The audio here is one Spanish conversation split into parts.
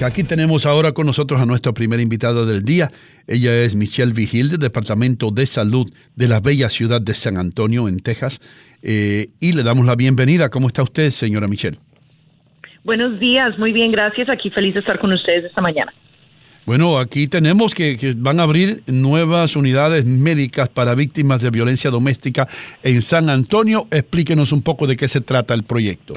que aquí tenemos ahora con nosotros a nuestra primera invitada del día. Ella es Michelle Vigil del Departamento de Salud de la bella ciudad de San Antonio, en Texas. Eh, y le damos la bienvenida. ¿Cómo está usted, señora Michelle? Buenos días, muy bien, gracias. Aquí feliz de estar con ustedes esta mañana. Bueno, aquí tenemos que, que, van a abrir nuevas unidades médicas para víctimas de violencia doméstica en San Antonio. Explíquenos un poco de qué se trata el proyecto.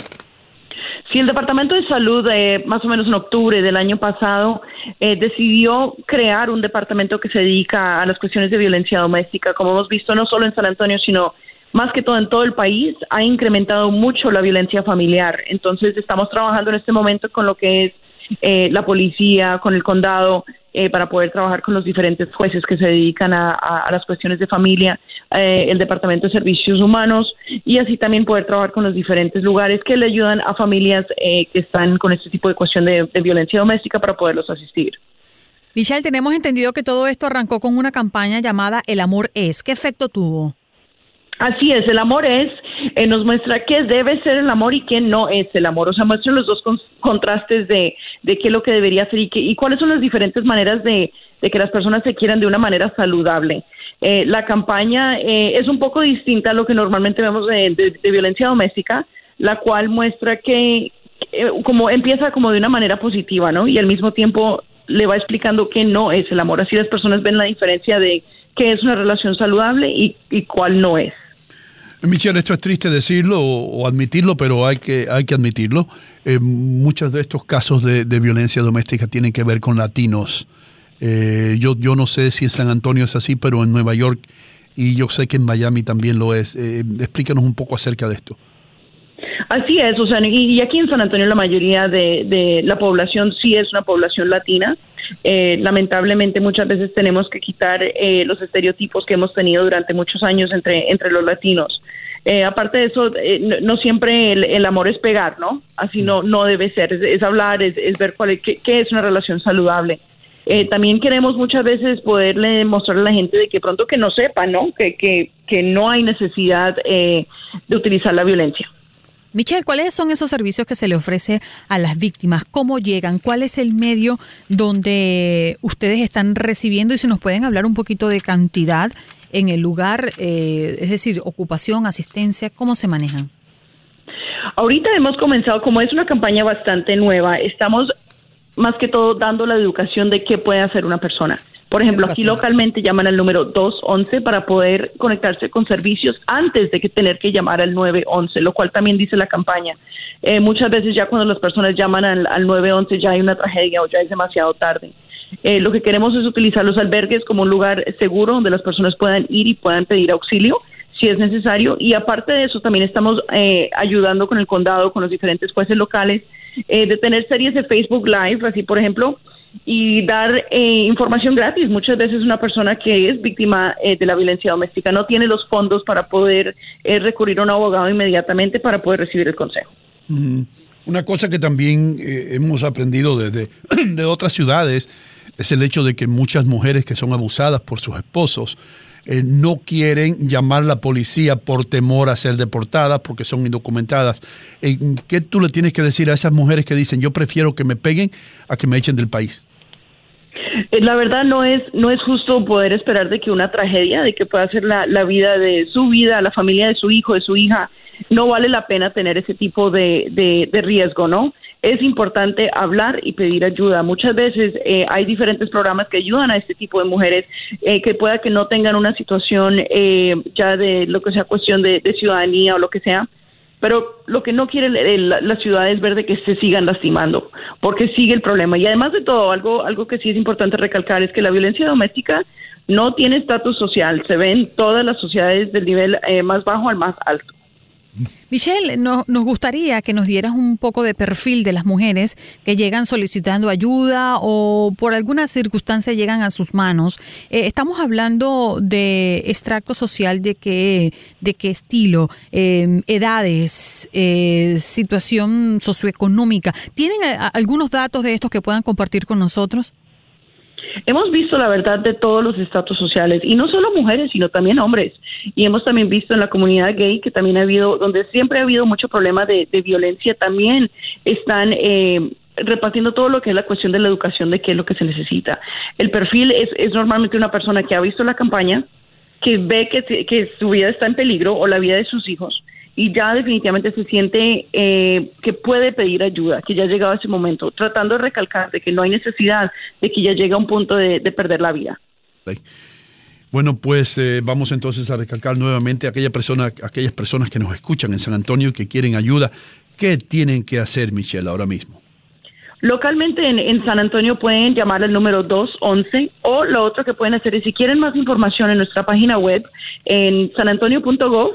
Sí, el Departamento de Salud, eh, más o menos en octubre del año pasado, eh, decidió crear un departamento que se dedica a las cuestiones de violencia doméstica. Como hemos visto, no solo en San Antonio, sino más que todo en todo el país, ha incrementado mucho la violencia familiar. Entonces, estamos trabajando en este momento con lo que es eh, la policía, con el condado, eh, para poder trabajar con los diferentes jueces que se dedican a, las cuestiones de familia, eh, el Departamento de Servicios Humanos y así también poder trabajar con los diferentes lugares que le ayudan a familias eh, que están con este tipo de cuestión de, de violencia doméstica para poderlos asistir. Michelle, tenemos entendido que todo esto arrancó con una campaña llamada El amor es. ¿Qué efecto tuvo? Así es, el amor es, eh, nos muestra qué debe ser el amor y qué no es el amor. O sea, muestra los dos contrastes de, de qué es lo que debería ser y, qué, y cuáles son las diferentes maneras de, de que las personas se quieran de una manera saludable. Eh, la campaña eh, es un poco distinta a lo que normalmente vemos de, de, violencia doméstica, la cual muestra que eh, como empieza como de una manera positiva, ¿no? Y al mismo tiempo le va explicando qué no es el amor. Así las personas ven la diferencia de qué es una relación saludable y, y cuál no es. Michelle, esto es triste decirlo o, admitirlo, pero hay que, hay que admitirlo. Eh, muchos de estos casos de, violencia doméstica tienen que ver con latinos. Eh, yo, yo no sé si en San Antonio es así, pero en Nueva York y yo sé que en Miami también lo es. Eh, explícanos un poco acerca de esto. Así es, o sea, y, aquí en San Antonio la mayoría de la población sí es una población latina. Eh, lamentablemente muchas veces tenemos que quitar eh, los estereotipos que hemos tenido durante muchos años entre, entre los latinos. Eh, aparte de eso, no, siempre el, amor es pegar, ¿no? Así no, no debe ser, es, hablar, es, ver cuál es, qué, es una relación saludable. también queremos muchas veces poderle demostrar a la gente de que pronto que no sepa, ¿no? Que, que, que no hay necesidad de utilizar la violencia. Michelle, ¿cuáles son esos servicios que se le ofrece a las víctimas? ¿Cómo llegan? ¿Cuál es el medio donde ustedes están recibiendo? Y si nos pueden hablar un poquito de cantidad en el lugar, eh, es decir, ocupación, asistencia, ¿cómo se manejan? Ahorita hemos comenzado, como es una campaña bastante nueva, estamos más que todo dando la educación de qué puede hacer una persona. Por ejemplo, aquí localmente llaman al número 211 para poder conectarse con servicios antes de que tener que llamar al 911, lo cual también dice la campaña. Eh, muchas veces ya cuando las personas llaman al, 911 ya hay una tragedia o ya es demasiado tarde. Eh, lo que queremos es utilizar los albergues como un lugar seguro donde las personas puedan ir y puedan pedir auxilio si es necesario. Y aparte de eso, también estamos eh, ayudando con el condado, con los diferentes jueces locales, de tener series de Facebook Live, así por ejemplo, y dar eh, información gratis. Muchas veces una persona que es víctima eh, de la violencia doméstica no tiene los fondos para poder eh, recurrir a un abogado inmediatamente para poder recibir el consejo. Una cosa que también hemos aprendido desde de otras ciudades es el hecho de que muchas mujeres que son abusadas por sus esposos no quieren llamar a la policía por temor a ser deportadas porque son indocumentadas. ¿Qué tú le tienes que decir a esas mujeres que dicen yo prefiero que me peguen a que me echen del país? Eh, la verdad no es no es justo poder esperar de que una tragedia, de que pueda ser la, la vida de su vida, la familia de su hijo, de su hija, no vale la pena tener ese tipo de, de, riesgo, ¿no? Es importante hablar y pedir ayuda. Muchas veces eh, hay diferentes programas que ayudan a este tipo de mujeres eh, que pueda que no tengan una situación ya de lo que sea cuestión de ciudadanía o lo que sea, pero lo que no quiere la, ciudad es ver de que se sigan lastimando, porque sigue el problema. Y además de todo, algo, algo que sí es importante recalcar es que la violencia doméstica no tiene estatus social, se ve en todas las sociedades del nivel eh, más bajo al más alto. Michelle, nos gustaría que nos dieras un poco de perfil de las mujeres que llegan solicitando ayuda o por alguna circunstancia llegan a sus manos. Eh, estamos hablando de extracto social de qué, de qué estilo, em, edades, eh, situación socioeconómica. ¿Tienen algunos datos de estos que puedan compartir con nosotros? Hemos visto la verdad de todos los estatus sociales y no solo mujeres, sino también hombres. Y hemos también visto en la comunidad gay que también ha habido, donde siempre ha habido mucho problema de, violencia, también están eh, repartiendo todo lo que es la cuestión de la educación de qué es lo que se necesita. El perfil es, es normalmente una persona que ha visto la campaña, que ve que, que su vida está en peligro o la vida de sus hijos y ya definitivamente se siente eh, que puede pedir ayuda, que ya ha llegado ese momento, tratando de recalcar de que no hay necesidad de que ya llegue a un punto de, perder la vida. Bueno, pues eh, vamos entonces a recalcar nuevamente a aquella persona, aquellas personas que nos escuchan en San Antonio y que quieren ayuda. ¿Qué tienen que hacer, Michelle, ahora mismo? Localmente en, San Antonio pueden llamar al número 211 o lo otro que pueden hacer es si quieren más información en nuestra página web en sanantonio.gov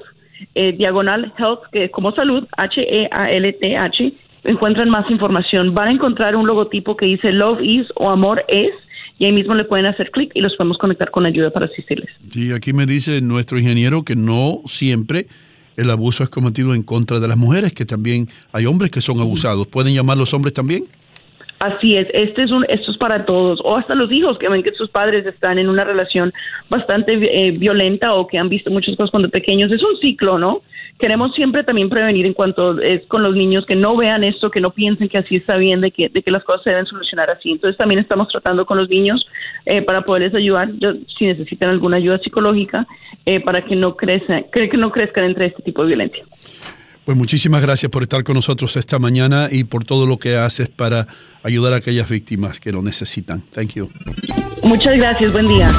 eh, diagonal health, que es como salud, H-E-A-L-T-H, encuentran más información. Van a encontrar un logotipo que dice Love is o Amor es y ahí mismo le pueden hacer clic y los podemos conectar con ayuda para asistirles. Sí, aquí me dice nuestro ingeniero que no siempre el abuso es cometido en contra de las mujeres, que también hay hombres que son abusados. ¿Pueden llamar los hombres también? Así es, este es un, esto es para todos, o hasta los hijos que ven que sus padres están en una relación bastante eh, violenta o que han visto muchas cosas cuando pequeños. Es un ciclo, ¿no? Queremos siempre también prevenir en cuanto es con los niños que no vean esto, que no piensen que así está bien, de que, de que las cosas se deben solucionar así. Entonces también estamos tratando con los niños eh, para poderles ayudar, si necesitan alguna ayuda psicológica, eh, para que no crezcan, que no crezcan entre este tipo de violencia. Pues muchísimas gracias por estar con nosotros esta mañana y por todo lo que haces para ayudar a aquellas víctimas que lo necesitan. Thank you. Muchas gracias. Buen día.